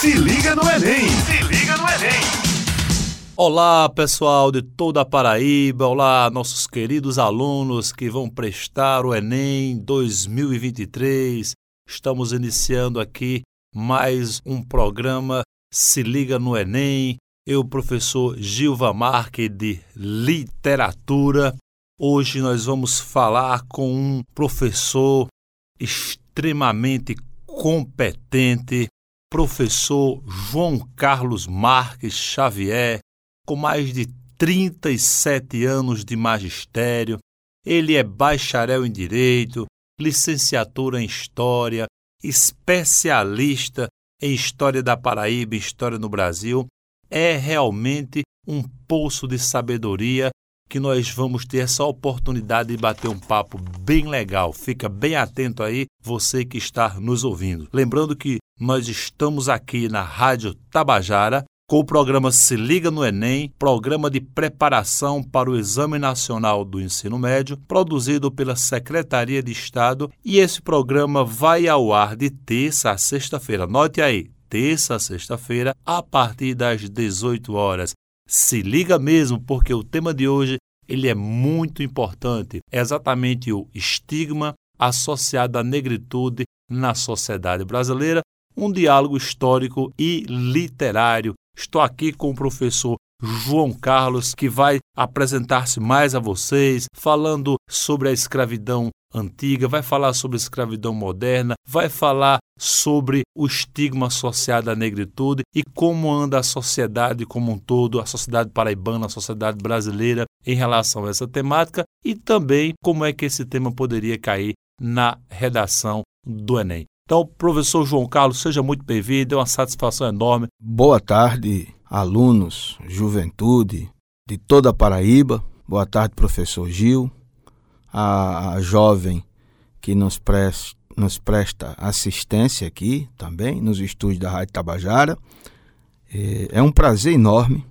Se liga no Enem! Se liga no Enem! Olá, pessoal de toda a Paraíba, olá, nossos queridos alunos que vão prestar o Enem 2023. Estamos iniciando aqui mais um programa Se Liga no Enem. Eu, professor Gilva Marque, de Literatura. Hoje nós vamos falar com um professor extremamente competente, professor João Carlos Marques Xavier, com mais de 37 anos de magistério. Ele é bacharel em Direito, licenciatura em História, especialista em História da Paraíba e História no Brasil. É realmente um poço de sabedoria que nós vamos ter essa oportunidade de bater um papo bem legal. Fica bem atento aí, você que está nos ouvindo. Lembrando que nós estamos aqui na Rádio Tabajara com o programa Se Liga no Enem, programa de preparação para o Exame Nacional do Ensino Médio, produzido pela Secretaria de Estado, e esse programa vai ao ar de terça a sexta-feira. Note aí, terça a sexta-feira, a partir das 18 horas. Se liga mesmo, porque o tema de hoje ele é muito importante. É exatamente o estigma associado à negritude na sociedade brasileira, um diálogo histórico e literário. Estou aqui com o professor João Carlos, que vai apresentar-se mais a vocês, falando sobre a escravidão antiga, vai falar sobre a escravidão moderna, vai falar sobre o estigma associado à negritude e como anda a sociedade como um todo, a sociedade paraibana, a sociedade brasileira em relação a essa temática e também como é que esse tema poderia cair na redação do Enem. Então, professor João Carlos, seja muito bem-vindo, é uma satisfação enorme. Boa tarde, alunos, juventude de toda a Paraíba. Boa tarde, professor Gil, a, a jovem que nos presta, nos presta assistência aqui também, nos estúdios da Rádio Tabajara. É, é um prazer enorme,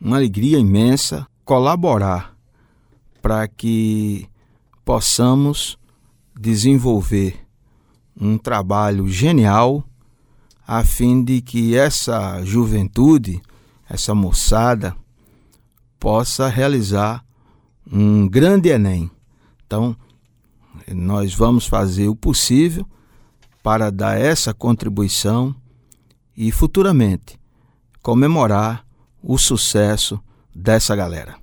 uma alegria imensa colaborar para que possamos desenvolver um trabalho genial a fim de que essa juventude, essa moçada, possa realizar um grande Enem. Então, nós vamos fazer o possível para dar essa contribuição e futuramente comemorar o sucesso dessa galera.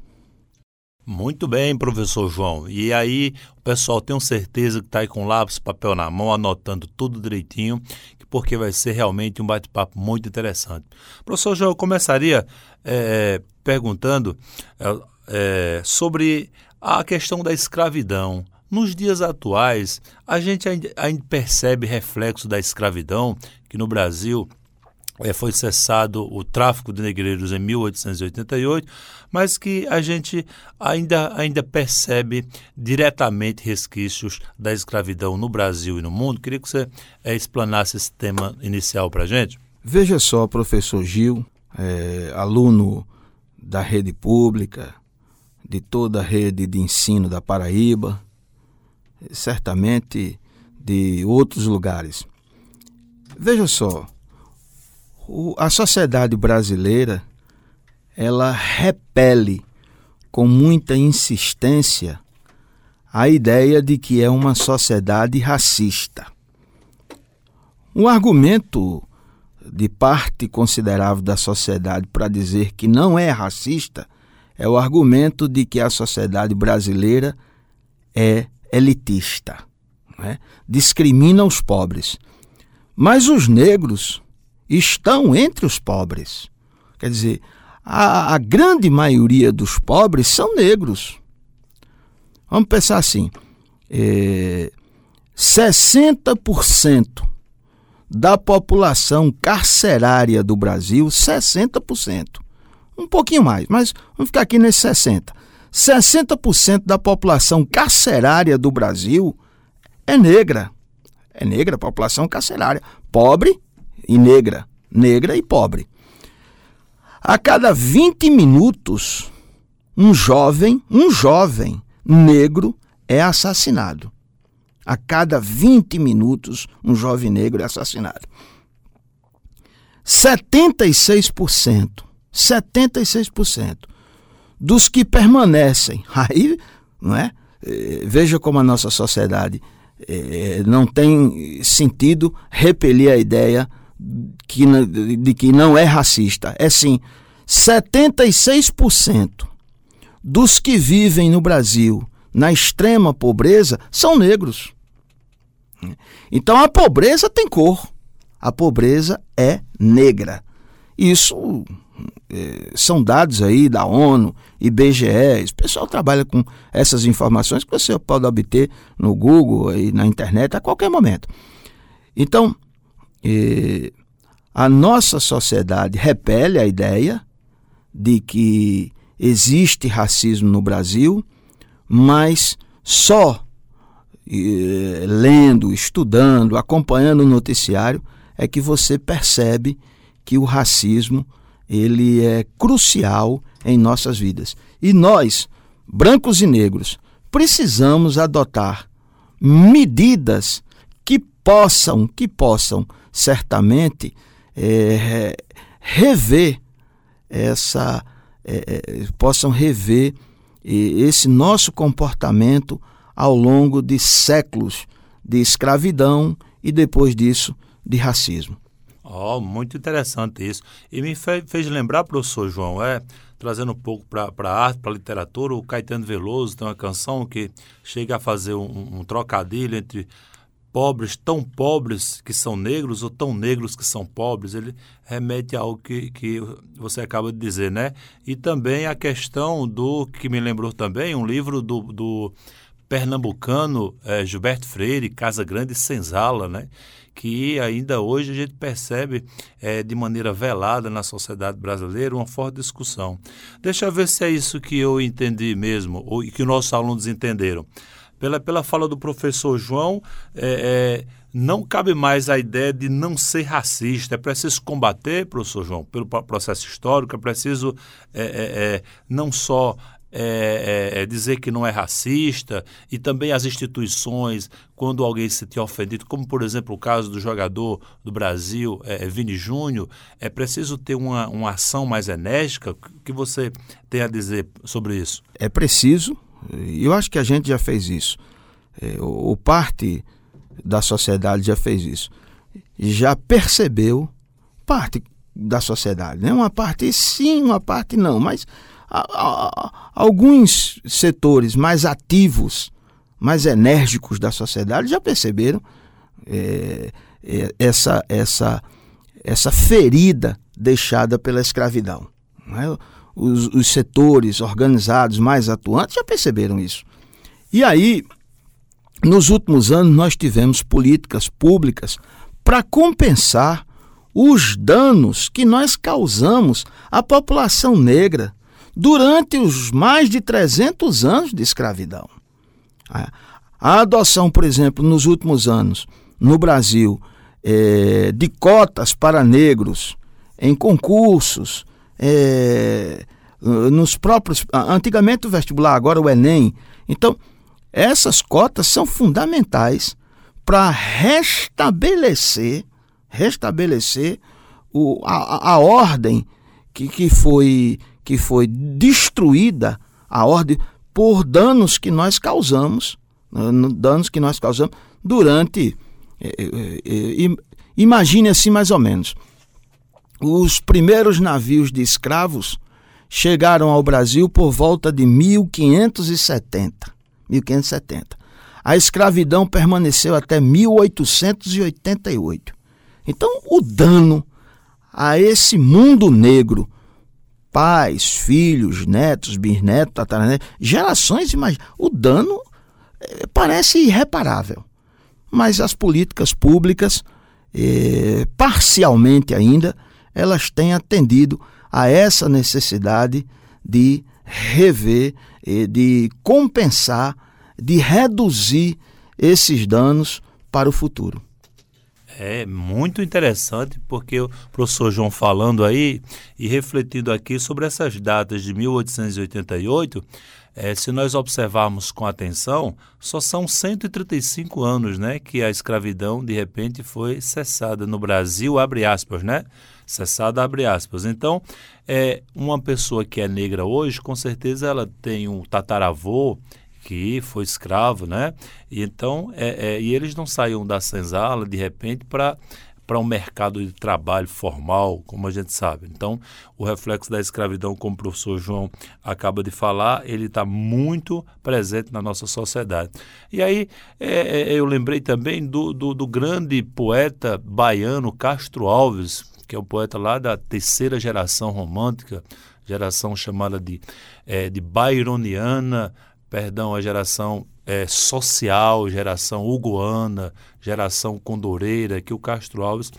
Muito bem, professor João. E aí, o pessoal tenho certeza que está aí com lápis, papel na mão, anotando tudo direitinho, porque vai ser realmente um bate-papo muito interessante. Professor João, eu começaria é, perguntando é, é, sobre a questão da escravidão. Nos dias atuais, a gente ainda, ainda percebe reflexo da escravidão, que no Brasil foi cessado o tráfico de negreiros em 1888, mas que a gente ainda, ainda percebe diretamente resquícios da escravidão no Brasil e no mundo. Queria que você é, explanasse esse tema inicial para a gente. Veja só, professor Gil, é, aluno da rede pública, de toda a rede de ensino da Paraíba, certamente de outros lugares. Veja só, o, a sociedade brasileira ela repele com muita insistência a ideia de que é uma sociedade racista. Um argumento de parte considerável da sociedade para dizer que não é racista é o argumento de que a sociedade brasileira é elitista, né? discrimina os pobres. Mas os negros estão entre os pobres. Quer dizer, a, a grande maioria dos pobres são negros. Vamos pensar assim: é, 60% da população carcerária do Brasil, 60%. Um pouquinho mais, mas vamos ficar aqui nesse 60%. 60% da população carcerária do Brasil é negra. É negra, população carcerária. Pobre e negra, negra e pobre. A cada 20 minutos, um jovem, um jovem negro é assassinado. A cada 20 minutos, um jovem negro é assassinado. 76%, 76% dos que permanecem, aí, não é? Eh, veja como a nossa sociedade eh, não tem sentido repelir a ideia que, de que não é racista. É sim, 76% dos que vivem no Brasil na extrema pobreza são negros. Então a pobreza tem cor. A pobreza é negra. Isso é, são dados aí da ONU, IBGE. O pessoal trabalha com essas informações que você pode obter no Google e na internet a qualquer momento. Então, é, a nossa sociedade repele a ideia de que existe racismo no Brasil, mas só eh, lendo, estudando, acompanhando o noticiário é que você percebe que o racismo ele é crucial em nossas vidas. E nós, brancos e negros, precisamos adotar medidas possam, que possam certamente é, rever essa é, possam rever esse nosso comportamento ao longo de séculos de escravidão e depois disso de racismo. Oh, muito interessante isso. E me fez lembrar, professor João, é, trazendo um pouco para a arte, para a literatura, o Caetano Veloso tem uma canção que chega a fazer um, um trocadilho entre pobres, tão pobres que são negros ou tão negros que são pobres, ele remete a algo que, que você acaba de dizer, né? E também a questão do, que me lembrou também, um livro do, do pernambucano é, Gilberto Freire, Casa Grande Senzala, né? que ainda hoje a gente percebe é, de maneira velada na sociedade brasileira uma forte discussão. Deixa eu ver se é isso que eu entendi mesmo, ou que nossos alunos entenderam pela, pela fala do professor João, é, é, não cabe mais a ideia de não ser racista. É preciso combater, professor João, pelo processo histórico, é preciso é, é, é não só é, é, dizer que não é racista e também as instituições, quando alguém se tem ofendido, como por exemplo o caso do jogador do Brasil, é, Vini Júnior, é preciso ter uma, uma ação mais enérgica? O que você tem a dizer sobre isso? É preciso, eu acho que a gente já fez isso. É, o parte da sociedade já fez isso. Já percebeu parte da sociedade, né? Uma parte sim, uma parte não, mas a, a, alguns setores mais ativos, mais enérgicos da sociedade já perceberam é, é, essa essa essa ferida deixada pela escravidão. Não é? Os, os setores organizados mais atuantes já perceberam isso. E aí, nos últimos anos, nós tivemos políticas públicas para compensar os danos que nós causamos à população negra durante os mais de 300 anos de escravidão. A adoção, por exemplo, nos últimos anos, no Brasil, é, de cotas para negros em concursos, é, nos próprios. Antigamente o vestibular, agora o Enem. Então, essas cotas são fundamentais para restabelecer, restabelecer o, a, a ordem que, que, foi, que foi destruída, a ordem por danos que nós causamos, né, danos que nós causamos durante. Eh, eh, eh, imagine assim mais ou menos os primeiros navios de escravos chegaram ao Brasil por volta de 1570. 1570. A escravidão permaneceu até 1888. Então, o dano a esse mundo negro, pais, filhos, netos, bisnetos, tataranetos, gerações, imagina, o dano é, parece irreparável. Mas as políticas públicas, é, parcialmente ainda, elas têm atendido a essa necessidade de rever, de compensar, de reduzir esses danos para o futuro. É muito interessante porque o professor João falando aí e refletindo aqui sobre essas datas de 1888, É, se nós observarmos com atenção, só são 135 anos né, que a escravidão, de repente, foi cessada no Brasil, abre aspas, né? Cessada, abre aspas. Então, é, uma pessoa que é negra hoje, com certeza ela tem um tataravô que foi escravo, né? E então, é, é, e eles não saíam da senzala de repente para para um mercado de trabalho formal, como a gente sabe. Então, o reflexo da escravidão, como o professor João acaba de falar, ele está muito presente na nossa sociedade. E aí, é, é, eu lembrei também do, do, do grande poeta baiano Castro Alves, que é um poeta lá da terceira geração romântica, geração chamada de, é, de Byroniana, perdão, a geração é, social, geração ugoana, geração condoreira, que o Castro Alves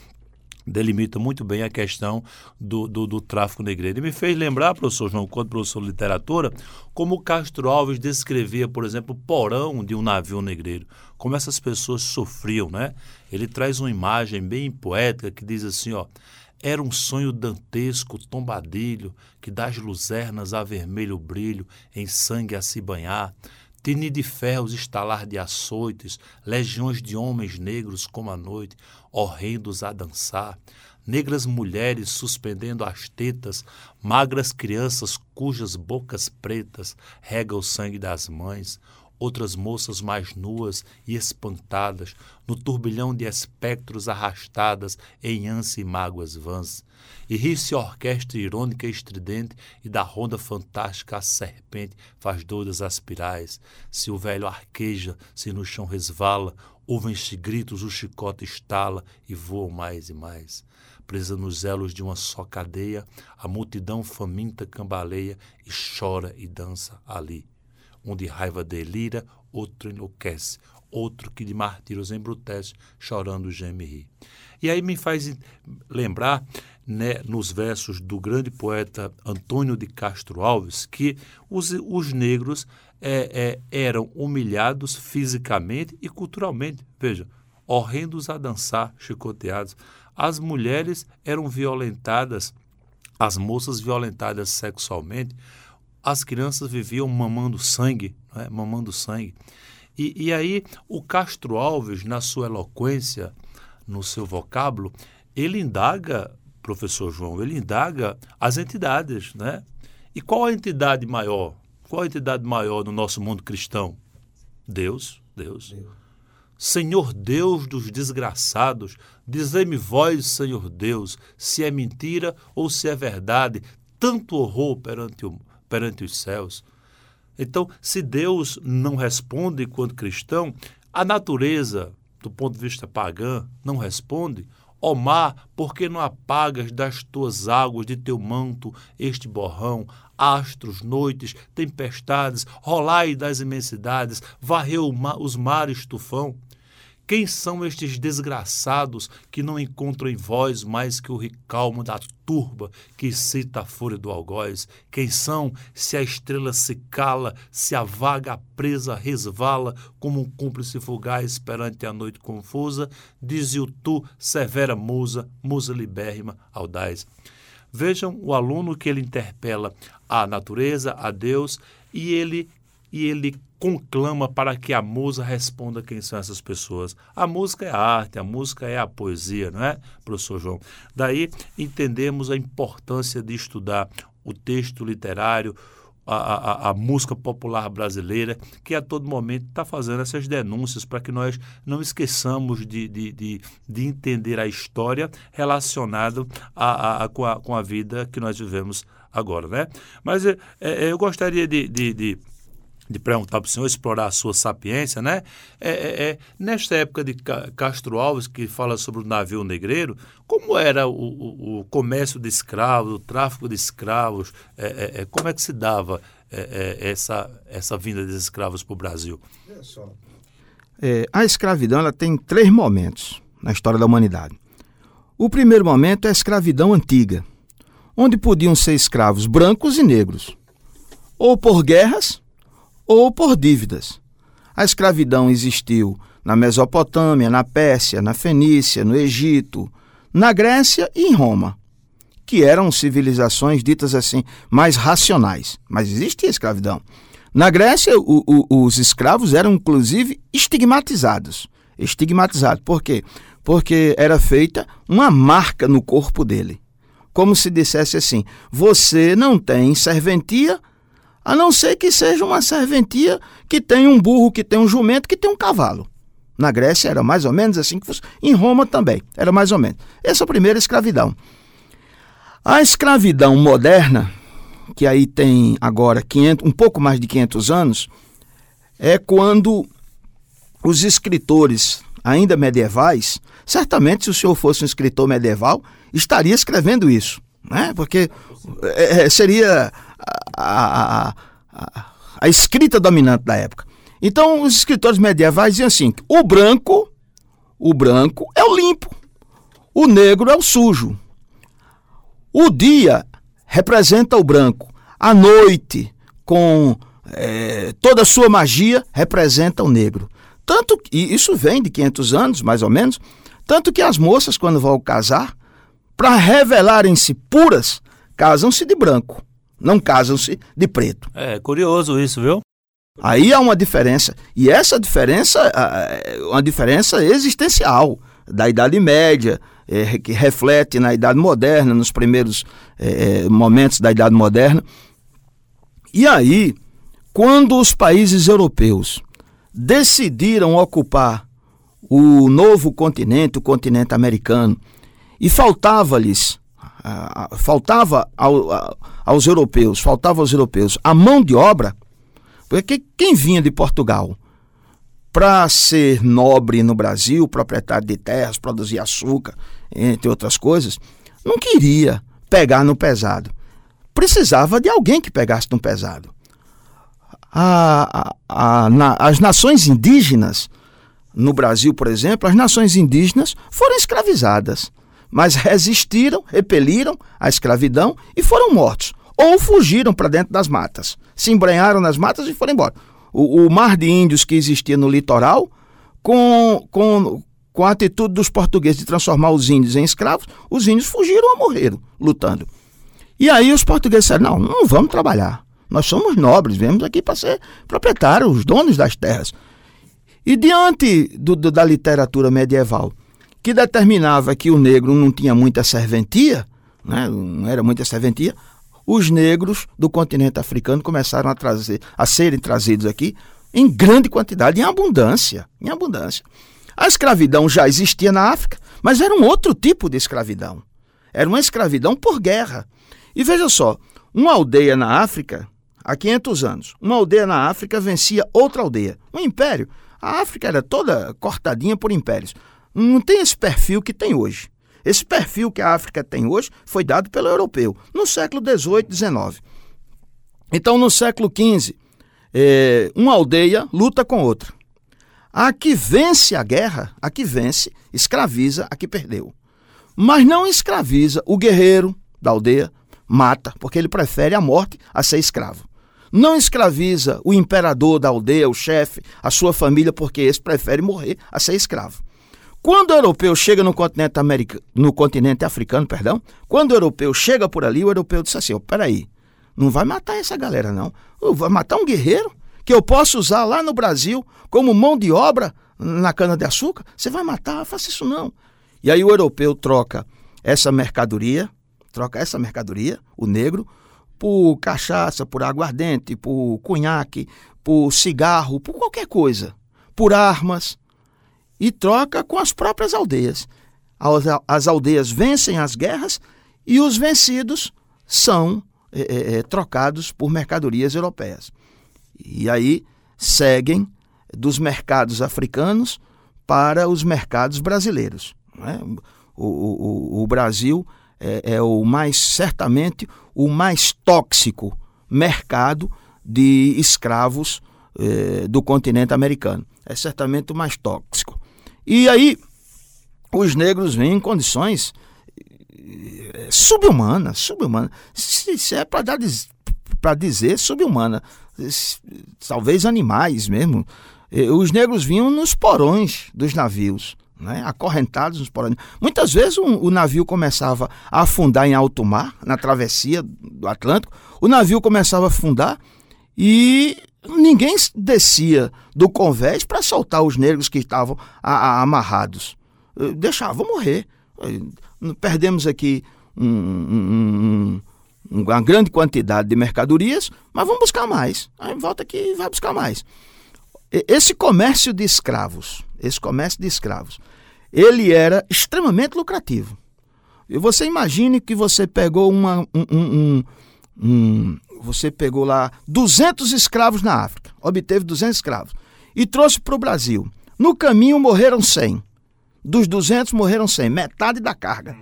delimita muito bem a questão do, do, do, tráfico negreiro. E me fez lembrar, professor João, quando professor de literatura, como Castro Alves descrevia, por exemplo, o porão de um navio negreiro, como essas pessoas sofriam, né? Ele traz uma imagem bem poética que diz assim, ó, era um sonho dantesco, tombadilho, que das luzernas a vermelho brilho, em sangue a se banhar, Tini de ferros estalar de açoites, legiões de homens negros como a noite, horrendos a dançar, negras mulheres suspendendo as tetas, magras crianças cujas bocas pretas rega o sangue das mães, outras moças mais nuas e espantadas, no turbilhão de espectros arrastadas em ânsia e mágoas vãs. E ri-se a orquestra irônica e estridente, e da ronda fantástica a serpente faz doidas aspirais. Se o velho arqueja, se no chão resvala, ouvem-se gritos, o chicote estala e voam mais e mais. Presa nos elos de uma só cadeia, a multidão faminta cambaleia e chora e dança ali um de raiva delira, outro enlouquece, outro que de martírios embrutece, chorando geme e ri. E aí me faz lembrar, né, nos versos do grande poeta Antônio de Castro Alves, que os, os negros é, é, eram humilhados fisicamente e culturalmente. Veja, horrendos a dançar, chicoteados. As mulheres eram violentadas, as moças violentadas sexualmente, as crianças viviam mamando sangue, é? mamando sangue. E, e aí o Castro Alves, na sua eloquência, no seu vocábulo, ele indaga, professor João, ele indaga as entidades, né? E qual a entidade maior? Qual a entidade maior no nosso mundo cristão? Deus, Deus. Deus. Senhor Deus dos desgraçados, dizei-me vós, Senhor Deus, se é mentira ou se é verdade, tanto horror perante o, perante os céus. Então, se Deus não responde quanto cristão, a natureza, do ponto de vista pagã, não responde. Ó mar, por que não apagas das tuas águas de teu manto este borrão? Astros, noites, tempestades, rolai das imensidades, varreu os mares tufão. Quem são estes desgraçados que não encontram em vós mais que o recalmo da turba que excita a fúria do algoz? Quem são se a estrela se cala, se a vaga presa resvala como um cúmplice fugaz perante a noite confusa? Dize-o tu, severa musa, musa libérrima, audaz. Vejam o aluno que ele interpela a natureza, a Deus, e ele e ele conclama para que a musa responda quem são essas pessoas. A música é a arte, a música é a poesia, não é, professor João? Daí entendemos a importância de estudar o texto literário, a, a, a, música popular brasileira, que a todo momento está fazendo essas denúncias para que nós não esqueçamos de, de, de, de entender a história relacionada a, a, com, a, com a vida que nós vivemos agora. Né? Mas é, é, eu gostaria de, de, de de perguntar para o senhor, explorar a sua sapiência, né? É, é, é, nesta época de Castro Alves, que fala sobre o navio negreiro, como era o, o, o comércio de escravos, o tráfico de escravos, é, é, é como é que se dava essa, essa vinda desses escravos para o Brasil? a escravidão ela tem três momentos na história da humanidade. O primeiro momento é a escravidão antiga, onde podiam ser escravos brancos e negros, ou por guerras ou por dívidas. A escravidão existiu na Mesopotâmia, na Pérsia, na Fenícia, no Egito, na Grécia e em Roma, que eram civilizações ditas assim mais racionais, mas existia escravidão. Na Grécia, o, o, os escravos eram inclusive estigmatizados. Estigmatizados. Por quê? Porque era feita uma marca no corpo dele. Como se dissesse assim: você não tem serventia, a não ser que seja uma serventia que tem um burro, que tem um jumento, que tem um cavalo. Na Grécia era mais ou menos assim que fosse. Em Roma também, era mais ou menos. Essa é a primeira escravidão. A escravidão moderna, que aí tem agora 500, um pouco mais de 500 anos, é quando os escritores ainda medievais, certamente se o senhor fosse um escritor medieval, estaria escrevendo isso, né? porque é, é seria a, a, escrita dominante da época. Então os escritores medievais diziam assim: o branco, o branco é o limpo, o negro é o sujo. O dia representa o branco, a noite, com é, toda a sua magia, representa o negro. Tanto e isso vem de 500 anos, mais ou menos, tanto que as moças quando vão casar, para revelarem-se puras, casam-se de branco, não casam-se de preto. É curioso isso, viu? Aí há uma diferença. E essa diferença é uma diferença existencial da Idade Média, é, que reflete na Idade Moderna, nos primeiros é, é, momentos da Idade Moderna. E aí, quando os países europeus decidiram ocupar o novo continente, o continente americano, e faltava-lhes, faltava ao, aos europeus, faltava aos europeus a mão de obra, porque quem vinha de Portugal para ser nobre no Brasil, proprietário de terras, produzir açúcar, entre outras coisas, não queria pegar no pesado. Precisava de alguém que pegasse no pesado. A, a, a, na, as nações indígenas, no Brasil, por exemplo, as nações indígenas foram escravizadas, mas resistiram, repeliram a escravidão e foram mortos. Ou fugiram para dentro das matas, se embrenharam nas matas e foram embora. O, o mar de índios que existia no litoral, com, com, com a atitude dos portugueses de transformar os índios em escravos, os índios fugiram ou morreram lutando. E aí os portugueses disseram: não, não vamos trabalhar. Nós somos nobres, viemos aqui para ser proprietários, os donos das terras. E diante do, do, da literatura medieval, que determinava que o negro não tinha muita serventia, né, não era muita serventia, os negros do continente africano começaram a trazer, a serem trazidos aqui em grande quantidade, em abundância, em abundância. A escravidão já existia na África, mas era um outro tipo de escravidão. Era uma escravidão por guerra. E veja só, uma aldeia na África, há 500 anos, uma aldeia na África vencia outra aldeia, um império. A África era toda cortadinha por impérios. Não tem esse perfil que tem hoje. Esse perfil que a África tem hoje foi dado pelo europeu no século XVIII, XIX. Então, no século XV, é, uma aldeia luta com outra. A que vence a guerra, a que vence, escraviza a que perdeu. Mas não escraviza o guerreiro da aldeia, mata, porque ele prefere a morte a ser escravo. Não escraviza o imperador da aldeia, o chefe, a sua família, porque esse prefere morrer a ser escravo. Quando o europeu chega no continente, americano, no continente africano, perdão, quando o europeu chega por ali, o europeu diz assim: oh, peraí, não vai matar essa galera, não. Vai matar um guerreiro que eu posso usar lá no Brasil como mão de obra na cana-de-açúcar? Você vai matar? Faça isso não. E aí o europeu troca essa mercadoria, troca essa mercadoria, o negro, por cachaça, por aguardente, por cunhaque, por cigarro, por qualquer coisa, por armas e troca com as próprias aldeias. As aldeias vencem as guerras e os vencidos são é, é, trocados por mercadorias europeias. E aí seguem dos mercados africanos para os mercados brasileiros. Né? O, o, o, Brasil é, é o mais, certamente, o mais tóxico mercado de escravos é, do continente americano. É certamente o mais tóxico. E aí os negros vêm em condições eh, subhumanas, subhumanas. Se, é para para dizer subhumana, talvez animais mesmo. Os negros vinham nos porões dos navios, né? acorrentados nos porões. Muitas vezes um, o navio começava a afundar em alto mar, na travessia do Atlântico, o navio começava a afundar e ninguém descia do convés para soltar os negros que estavam a, a, amarrados. Deixavam morrer. Perdemos aqui um, um, um, uma grande quantidade de mercadorias, mas vamos buscar mais. Aí volta aqui e vai buscar mais. Esse comércio de escravos, esse comércio de escravos, ele era extremamente lucrativo. E você imagine que você pegou uma, um, um, um, você pegou lá 200 escravos na África, obteve 200 escravos e trouxe para o Brasil. No caminho morreram 100. Dos 200 morreram 100, metade da carga.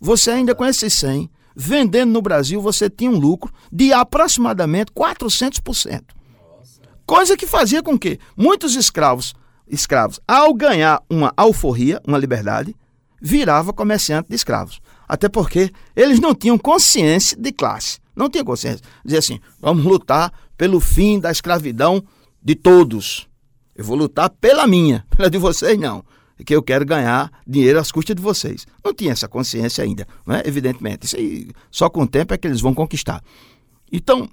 Você ainda com esses 100, vendendo no Brasil, você tinha um lucro de aproximadamente 400%. Coisa que fazia com que muitos escravos, escravos, ao ganhar uma alforria, uma liberdade, virava comerciante de escravos. Até porque eles não tinham consciência de classe. Não tinham consciência. Dizer assim, vamos lutar pelo fim da escravidão de todos. Eu vou lutar pela minha, pela de vocês não. Que eu quero ganhar dinheiro às custas de vocês. Não tinha essa consciência ainda, né? evidentemente. Isso aí, só com o tempo é que eles vão conquistar. Então,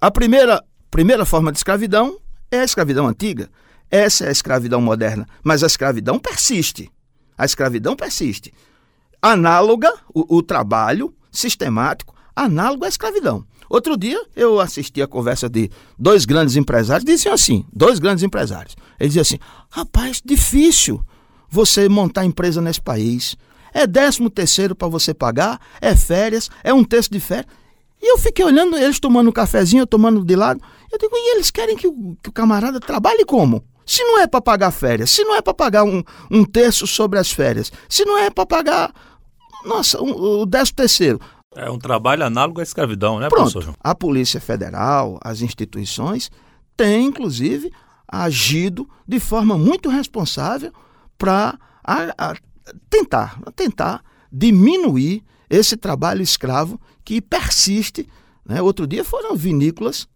a primeira primeira forma de escravidão é a escravidão antiga. Essa é a escravidão moderna. Mas a escravidão persiste. A escravidão persiste. Análoga, o, o trabalho sistemático, análogo à escravidão. Outro dia eu assisti a conversa de dois grandes empresários, diziam assim, dois grandes empresários. Eles diziam assim, rapaz, difícil você montar empresa nesse país. É décimo terceiro para você pagar, é férias, é um terço de férias. E eu fiquei olhando eles tomando um cafezinho, eu tomando de lado. Eu digo, e eles querem que o, que o camarada trabalhe como? Se não é para pagar férias, se não é para pagar um, um terço sobre as férias, se não é para pagar, nossa, um, o décimo terceiro. É um trabalho análogo à escravidão, né, Pronto, professor? A Polícia Federal, as instituições, têm, inclusive, agido de forma muito responsável para tentar, tentar diminuir esse trabalho escravo que persiste. Né? Outro dia foram vinícolas,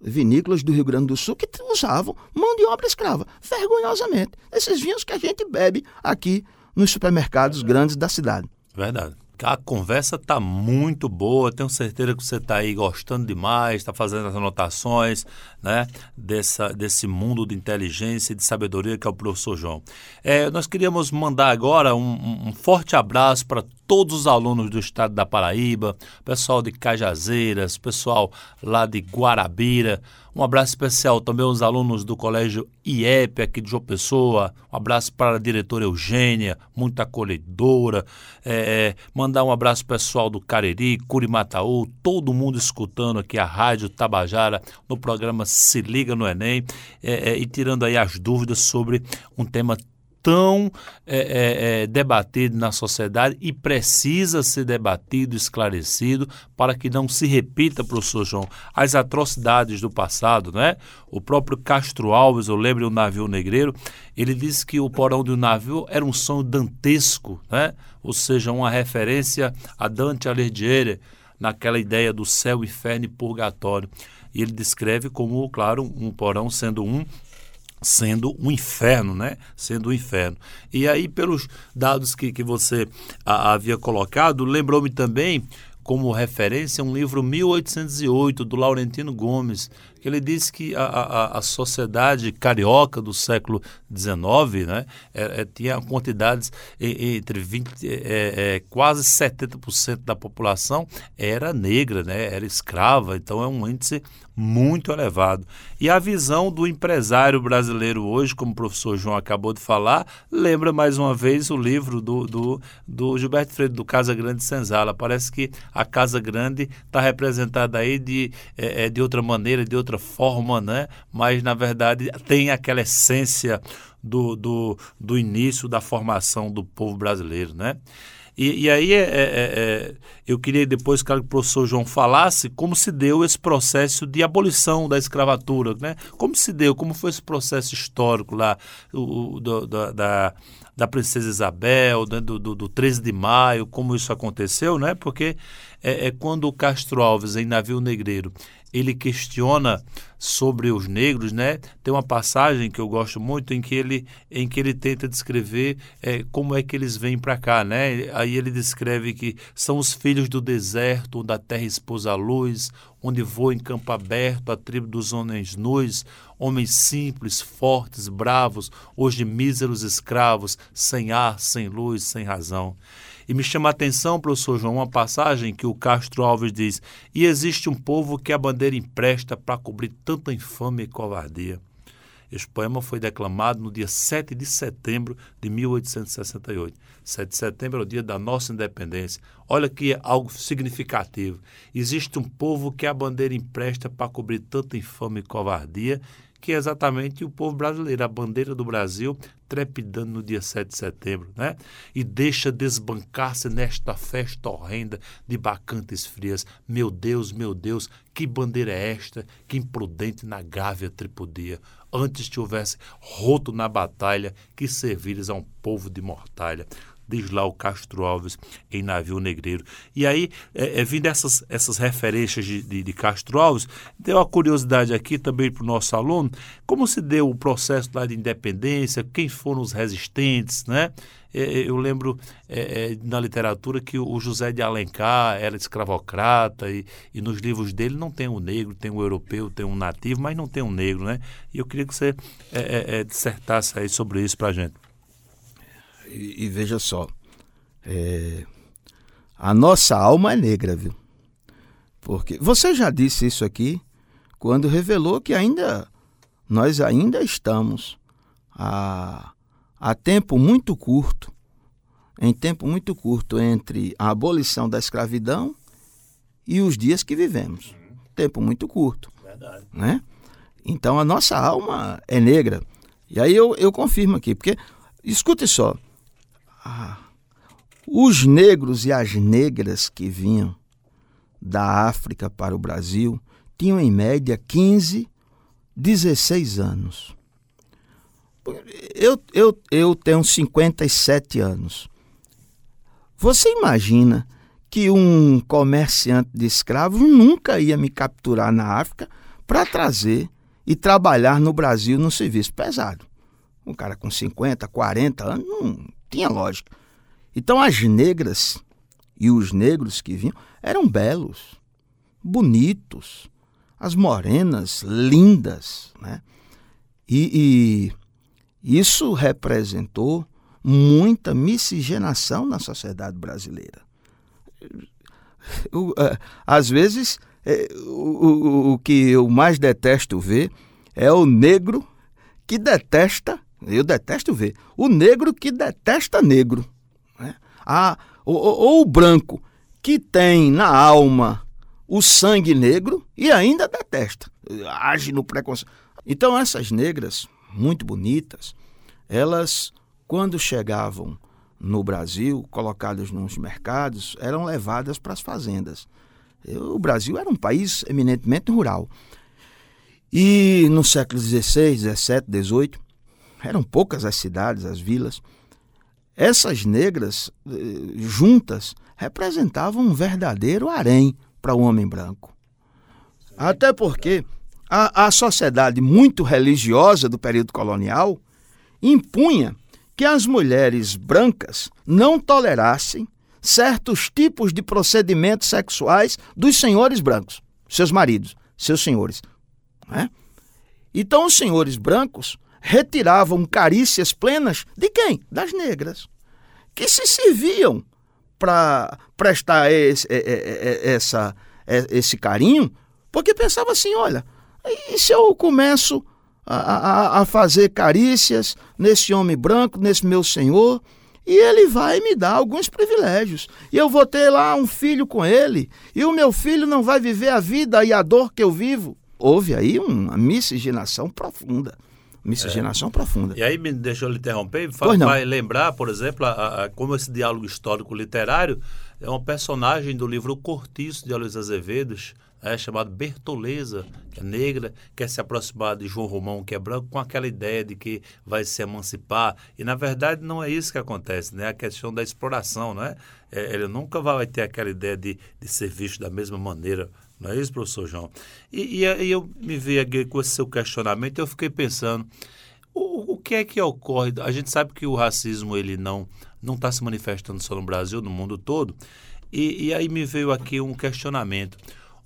vinícolas do Rio Grande do Sul que usavam mão de obra escrava, vergonhosamente. Esses vinhos que a gente bebe aqui nos supermercados grandes da cidade. Verdade. A conversa está muito boa, tenho certeza que você está aí gostando demais, está fazendo as anotações né, dessa, desse mundo de inteligência e de sabedoria que é o professor João. É, nós queríamos mandar agora um, um forte abraço para todos os alunos do estado da Paraíba, pessoal de Cajazeiras, pessoal lá de Guarabira. Um abraço especial também aos alunos do Colégio IEP aqui de João Pessoa. Um abraço para a diretora Eugênia, muito acolhedora. É, é mandar um abraço pessoal do Cariri, Curimataú, todo mundo escutando aqui a Rádio Tabajara no programa Se Liga no Enem é, é e tirando aí as dúvidas sobre um tema tão é, é, é, debatido na sociedade e precisa ser debatido, esclarecido, para que não se repita, professor João, as atrocidades do passado, né? O próprio Castro Alves, eu lembro o navio negreiro, ele disse que o porão do navio era um sonho dantesco, né? Ou seja, uma referência a Dante Alighieri, naquela ideia do céu, inferno e purgatório. E ele descreve como, claro, um porão sendo um sendo um inferno, né? Sendo um inferno. E aí, pelos dados que, que você a, havia colocado, lembrou-me também como referência um livro 1808 do Laurentino Gomes, ele disse que a, a, a sociedade carioca do século XIX né, é, é, tinha quantidades entre 20, é, é, quase 70% da população era negra, né, era escrava, então é um índice muito elevado. E a visão do empresário brasileiro hoje, como o professor João acabou de falar, lembra mais uma vez o livro do, do, do Gilberto Freire, do Casa Grande Senzala. Parece que a Casa Grande está representada aí de, é, é, de outra maneira, de outra outra forma, né? mas na verdade tem aquela essência do, do, do início da formação do povo brasileiro. Né? E, e aí é, é, é, é eu queria depois que o professor João falasse como se deu esse processo de abolição da escravatura, né? Como se deu, como foi esse processo histórico lá o, do, da, da da princesa Isabel, né, do, do, do 13 de maio, como isso aconteceu, né? Porque é, é quando o Castro Alves, em Navio Negreiro, ele questiona sobre os negros, né? Tem uma passagem que eu gosto muito em que ele, em que ele tenta descrever é, como é que eles vêm para cá, né? Aí ele descreve que são os filhos do deserto, onde a terra expôs a luz, onde voa em campo aberto a tribo dos homens nus, homens simples, fortes, bravos, hoje míseros escravos, sem ar, sem luz, sem razão. E me chama a atenção, professor João, uma passagem que o Castro Alves diz: E existe um povo que a bandeira empresta para cobrir tanta infâmia e covardia. Este poema foi declamado no dia 7 de setembro de 1868. 7 de setembro é o dia da nossa independência. Olha que é algo significativo. Existe um povo que a bandeira empresta para cobrir tanta infâmia e covardia que é exatamente o povo brasileiro, a bandeira do Brasil trepidando no dia 7 de setembro, né? E deixa desbancar-se nesta festa horrenda de bacantes frias. Meu Deus, meu Deus, que bandeira é esta que imprudente na gávea tripudia? Antes te houvesse roto na batalha que servires a um povo de mortalha diz lá o Castro Alves em Navio Negreiro. E aí, é, é, vindo essas, essas referências de, de, de, Castro Alves, deu uma curiosidade aqui também para o nosso aluno, como se deu o processo lá de independência, quem foram os resistentes, né? É, é, eu lembro é, é, na literatura que o José de Alencar era escravocrata e, e, nos livros dele não tem um negro, tem um europeu, tem um nativo, mas não tem um negro, né? E eu queria que você é, dissertasse aí sobre isso para a gente. E, e veja só, é, a nossa alma é negra, viu? Porque você já disse isso aqui quando revelou que ainda nós ainda estamos a, a tempo muito curto, em tempo muito curto entre a abolição da escravidão e os dias que vivemos. Tempo muito curto. Verdade. Né? Então a nossa alma é negra. E aí eu, eu confirmo aqui, porque escute só, ah, os negros e as negras que vinham da África para o Brasil tinham em média 15, 16 anos. Eu, eu, eu tenho 57 anos. Você imagina que um comerciante de escravos nunca ia me capturar na África para trazer e trabalhar no Brasil no serviço pesado. Um cara com 50, 40 anos não tinha lógica. Então as negras e os negros que vinham eram belos, bonitos, as morenas lindas, né? E, e isso representou muita miscigenação na sociedade brasileira. É, às vezes, é, o, o, o que eu mais detesto ver é o negro que detesta eu detesto ver. O negro que detesta negro. Né? Ah, ou, ou o branco que tem na alma o sangue negro e ainda detesta, age no preconceito. Então essas negras, muito bonitas, elas, quando chegavam no Brasil, colocadas nos mercados, eram levadas para as fazendas. O Brasil era um país eminentemente rural. E no século XVI, XVII, XVIII, eram poucas as cidades, as vilas. Essas negras eh, juntas representavam um verdadeiro harém para o homem branco. Até porque a, a sociedade muito religiosa do período colonial impunha que as mulheres brancas não tolerassem certos tipos de procedimentos sexuais dos senhores brancos, seus maridos, seus senhores. Né? Então, os senhores brancos retiravam carícias plenas de quem? Das negras, que se serviam para prestar esse, essa, esse carinho, porque pensava assim: olha, e se eu começo a, a, a fazer carícias nesse homem branco, nesse meu senhor, e ele vai me dar alguns privilégios. E eu vou ter lá um filho com ele, e o meu filho não vai viver a vida e a dor que eu vivo. Houve aí uma miscigenação profunda miscigenação é. profunda. E aí, me deixou lhe interromper, vai, vai lembrar, por exemplo, a, a, como esse diálogo histórico literário é um personagem do livro Cortiço de Aloysio Azevedo, é, chamado Bertoleza, que é negra, quer se aproximar de João Romão, que é branco, com aquela ideia de que vai se emancipar. E, na verdade, não é isso que acontece, né? A questão da exploração, né? É, ele nunca vai ter aquela ideia de, de ser visto da mesma maneira não é isso, professor João? E, aí eu me vi aqui com esse seu questionamento eu fiquei pensando, o, o que é que ocorre? A gente sabe que o racismo ele não não está se manifestando só no Brasil, no mundo todo. E, e aí me veio aqui um questionamento.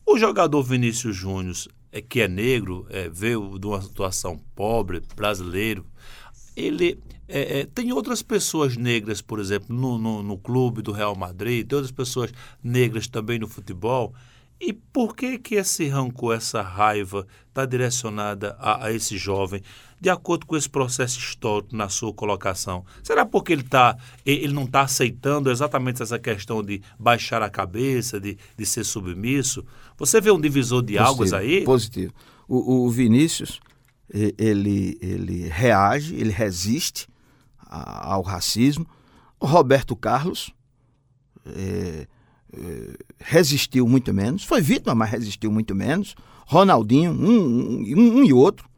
O jogador Vinícius Júnior, é, que é negro, é, veio de uma situação pobre, brasileiro, ele é, é, tem outras pessoas negras, por exemplo, no, no, no, clube do Real Madrid, tem outras pessoas negras também no futebol. E por que que esse rancor, essa raiva está direcionada a, a, esse jovem, de acordo com esse processo histórico na sua colocação? Será porque ele, tá, ele não está aceitando exatamente essa questão de baixar a cabeça, de, de ser submisso? Você vê um divisor de positivo, águas aí? Positivo. O, o Vinícius, ele, ele reage, ele resiste ao racismo. O Roberto Carlos, é, resistiu muito menos, foi vítima, mas resistiu muito menos. Ronaldinho, um, um, um e outro,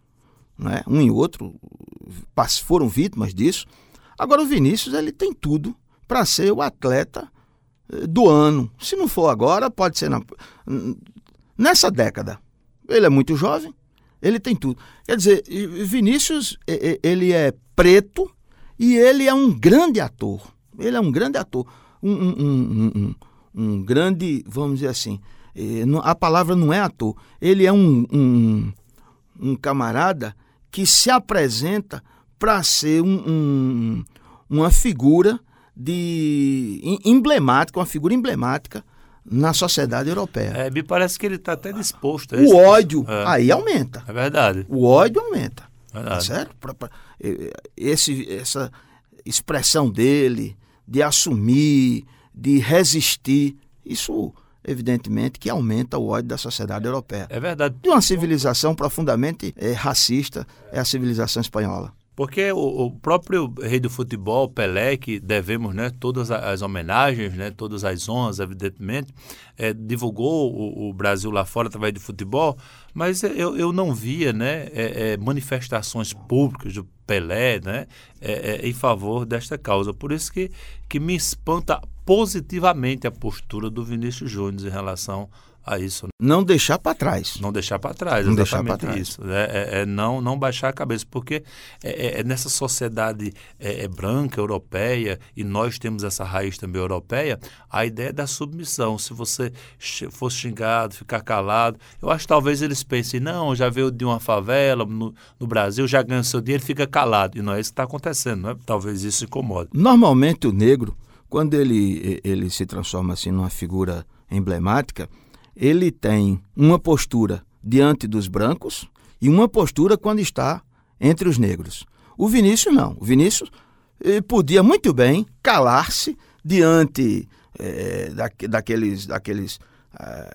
né? um e outro foram vítimas disso. Agora o Vinícius ele tem tudo para ser o atleta eh, do ano. Se não for agora, pode ser na, nessa década. Ele é muito jovem, ele tem tudo. Quer dizer, Vinícius ele é preto e ele é um grande ator. Ele é um grande ator. Um, um, um, um grande, vamos dizer assim, eh, a palavra não é ator, ele é um, um, um camarada que se apresenta para ser um, um, uma figura de emblemática, uma figura emblemática na sociedade europeia. É, me parece que ele está até disposto. A o ódio é. aí aumenta. É verdade. O ódio aumenta. Tá verdade. Tá certo? Esse, essa expressão dele de assumir de resistir. Isso, evidentemente, que aumenta o ódio da sociedade europeia. É verdade. De uma civilização profundamente é, racista, é a civilização espanhola. Porque o, o, próprio rei do futebol, Pelé, que devemos né, todas as homenagens, né, todas as honras, evidentemente, é, divulgou o, o, Brasil lá fora através do futebol, mas eu, eu não via né, é, é, manifestações públicas do Pelé né, em favor desta causa. Por isso que, que me espanta positivamente a postura do Vinícius Júnior em relação a isso. Né? Não deixar para trás. Não deixar para trás, não deixar para trás. isso. É, é, é, não, não baixar a cabeça, porque é, é, é nessa sociedade é, é, branca, europeia, e nós temos essa raiz também europeia, a ideia da submissão. Se você for xingado, ficar calado, eu acho que talvez eles pensem, não, já veio de uma favela no, no Brasil, já ganhou seu dinheiro, fica calado. E não é isso que está acontecendo, não é? Talvez isso incomode. Normalmente o negro, quando ele, ele se transforma assim numa figura emblemática, ele tem uma postura diante dos brancos e uma postura quando está entre os negros. O Vinícius não. O Vinícius podia muito bem calar-se diante é, da, daqueles, daqueles é,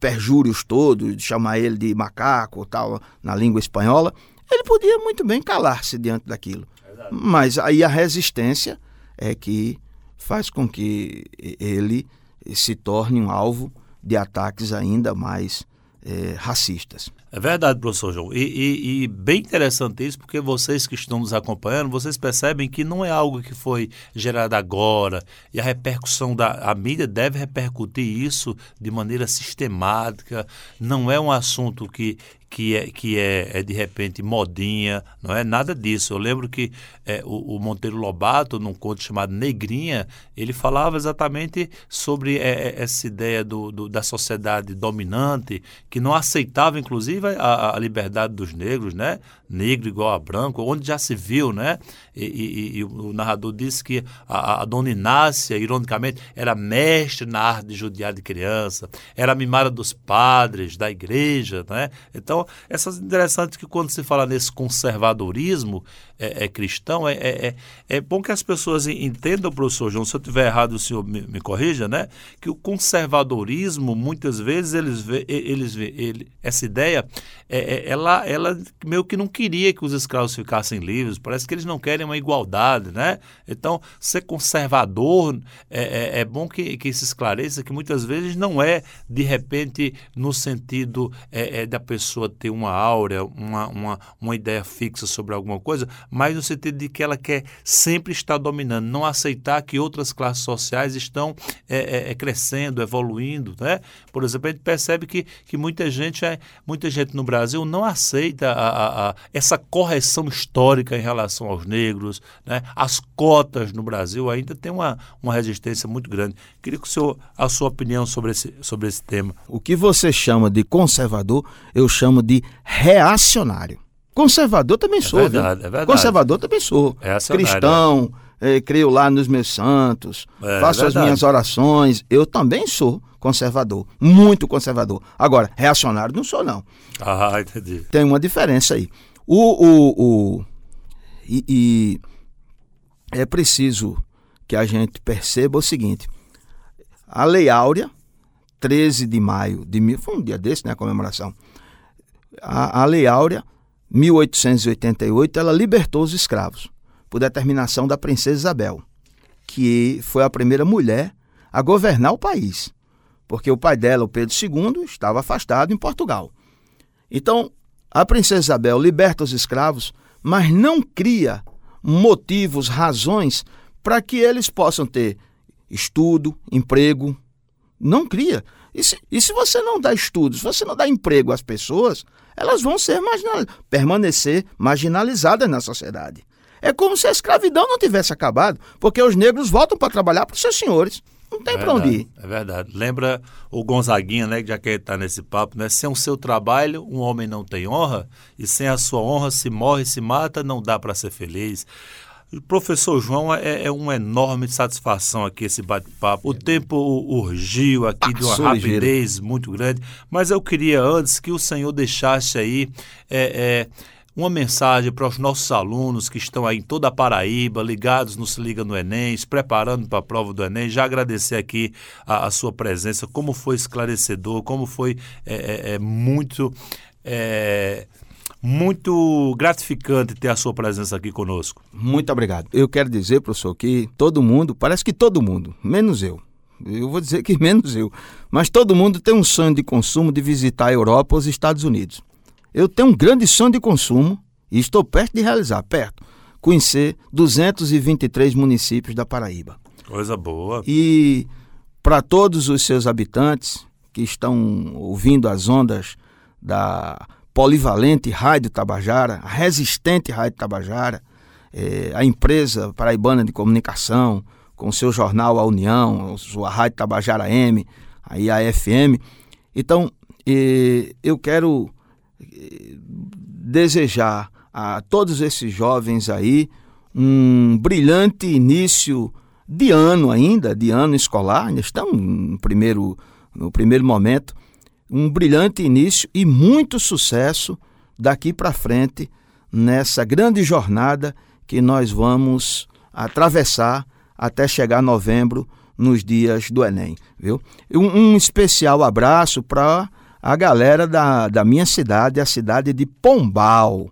perjúrios todos, de chamar ele de macaco tal na língua espanhola. Ele podia muito bem calar-se diante daquilo. Mas aí a resistência é que faz com que ele se torne um alvo de ataques ainda mais é, racistas. É verdade, professor João. E, e, e, bem interessante isso, porque vocês que estão nos acompanhando, vocês percebem que não é algo que foi gerado agora, e a repercussão da a mídia deve repercutir isso de maneira sistemática. Não é um assunto que, que é, que é, é, de repente modinha, não é nada disso. Eu lembro que é, o, o, Monteiro Lobato, num conto chamado Negrinha, ele falava exatamente sobre é, é essa ideia do, do, da sociedade dominante, que não aceitava, inclusive, a, a, liberdade dos negros, né? Negro igual a branco, onde já se viu, né? E, e, e o narrador disse que a, a, dona Inácia, ironicamente, era mestre na arte de judiar de criança, era mimada dos padres, da igreja, né? Então, essas interessante que quando se fala nesse conservadorismo é, é cristão, é, é, é, é bom que as pessoas entendam, professor João, se eu estiver errado, o senhor me, me, corrija, né? Que o conservadorismo, muitas vezes, eles eles ele, essa ideia, é, é, ela, ela meio que não queria que os escravos ficassem livres, parece que eles não querem uma igualdade, né? Então, ser conservador é, é, é bom que, que se esclareça que muitas vezes não é, de repente, no sentido é, é da pessoa ter uma áurea, uma, uma, uma ideia fixa sobre alguma coisa, mas no sentido de que ela quer sempre estar dominando, não aceitar que outras classes sociais estão é, é, é, crescendo, evoluindo. Né? Por exemplo, a gente percebe que, que muita, gente, é, muita gente no Brasil não aceita a, a, a, essa correção histórica em relação aos negros. Né? As cotas no Brasil ainda tem uma, uma resistência muito grande. Queria que o senhor, a sua opinião sobre esse, sobre esse tema. O que você chama de conservador, eu chamo de reacionário. Conservador também é sou, verdade, viu? É verdade. Conservador também sou. É Cristão, é, creio lá nos meus santos, é, faço é as minhas orações. Eu também sou conservador, muito conservador. Agora, reacionário não sou, não. Ah, entendi. Tem uma diferença aí. O, o, o e, e é preciso que a gente perceba o seguinte: a Lei Áurea, 13 de maio de foi um dia desse, né, a comemoração. A, a Lei Áurea 1888, ela libertou os escravos, por determinação da princesa Isabel, que foi a primeira mulher a governar o país, porque o pai dela, o Pedro II, estava afastado em Portugal. Então, a princesa Isabel liberta os escravos, mas não cria motivos, razões para que eles possam ter estudo, emprego. Não cria. E se, e se você não dá estudos, se você não dá emprego às pessoas, elas vão ser marginal, permanecer marginalizadas na sociedade. É como se a escravidão não tivesse acabado, porque os negros voltam para trabalhar para os seus senhores. Não tem é para onde ir. É verdade. Lembra o Gonzaguinha, né, já que ele está nesse papo, né? Sem o seu trabalho, um homem não tem honra, e sem a sua honra se morre, se mata, não dá para ser feliz. Professor João, é, é, uma enorme satisfação aqui esse bate-papo. O tempo urgiu aqui de uma rapidez ligeiro. muito grande, mas eu queria antes que o senhor deixasse aí é, é, uma mensagem para os nossos alunos que estão aí em toda a Paraíba, ligados no Se Liga no Enem, se preparando para a prova do Enem. Já agradecer aqui a, a sua presença, como foi esclarecedor, como foi é, é, é muito muito gratificante ter a sua presença aqui conosco. Muito obrigado. Eu quero dizer, professor, que todo mundo, parece que todo mundo, menos eu, eu vou dizer que menos eu, mas todo mundo tem um sonho de consumo de visitar a Europa ou os Estados Unidos. Eu tenho um grande sonho de consumo e estou perto de realizar, perto, conhecer 223 municípios da Paraíba. Coisa boa. E para todos os seus habitantes que estão ouvindo as ondas da polivalente Rádio Tabajara, a resistente Rádio Tabajara, é, a empresa paraibana de comunicação, com seu jornal A União, sua Rádio Tabajara M, aí a FM. Então, eu quero desejar a todos esses jovens aí um brilhante início de ano ainda, de ano escolar, ainda estão no primeiro, no primeiro momento, um brilhante início e muito sucesso daqui para frente nessa grande jornada que nós vamos atravessar até chegar novembro nos dias do Enem, viu? Um, um especial abraço para a galera da, da minha cidade, a cidade de Pombal.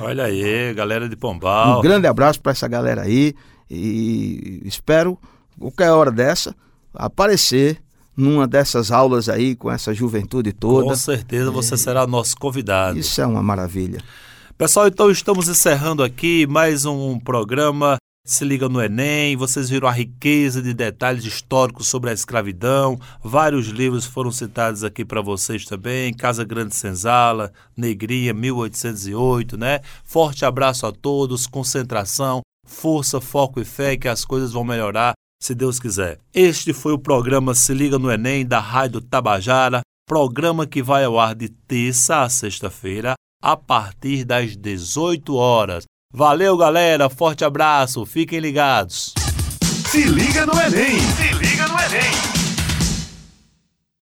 Olha aí, galera de Pombal. Um grande abraço para essa galera aí e espero qualquer hora dessa aparecer numa dessas aulas aí com essa juventude toda. Com certeza você é. será nosso convidado. Isso é uma maravilha. Pessoal, então estamos encerrando aqui mais um programa se liga no Enem, vocês viram a riqueza de detalhes históricos sobre a escravidão. Vários livros foram citados aqui para vocês também. Casa Grande Senzala, Negria, 1808, né? Forte abraço a todos, concentração, força, foco e fé que as coisas vão melhorar se Deus quiser. Este foi o programa Se Liga no Enem da Rádio Tabajara, programa que vai ao ar de terça a sexta-feira, a partir das 18 horas. Valeu, galera, forte abraço, fiquem ligados. Se liga no Enem! Se liga no Enem!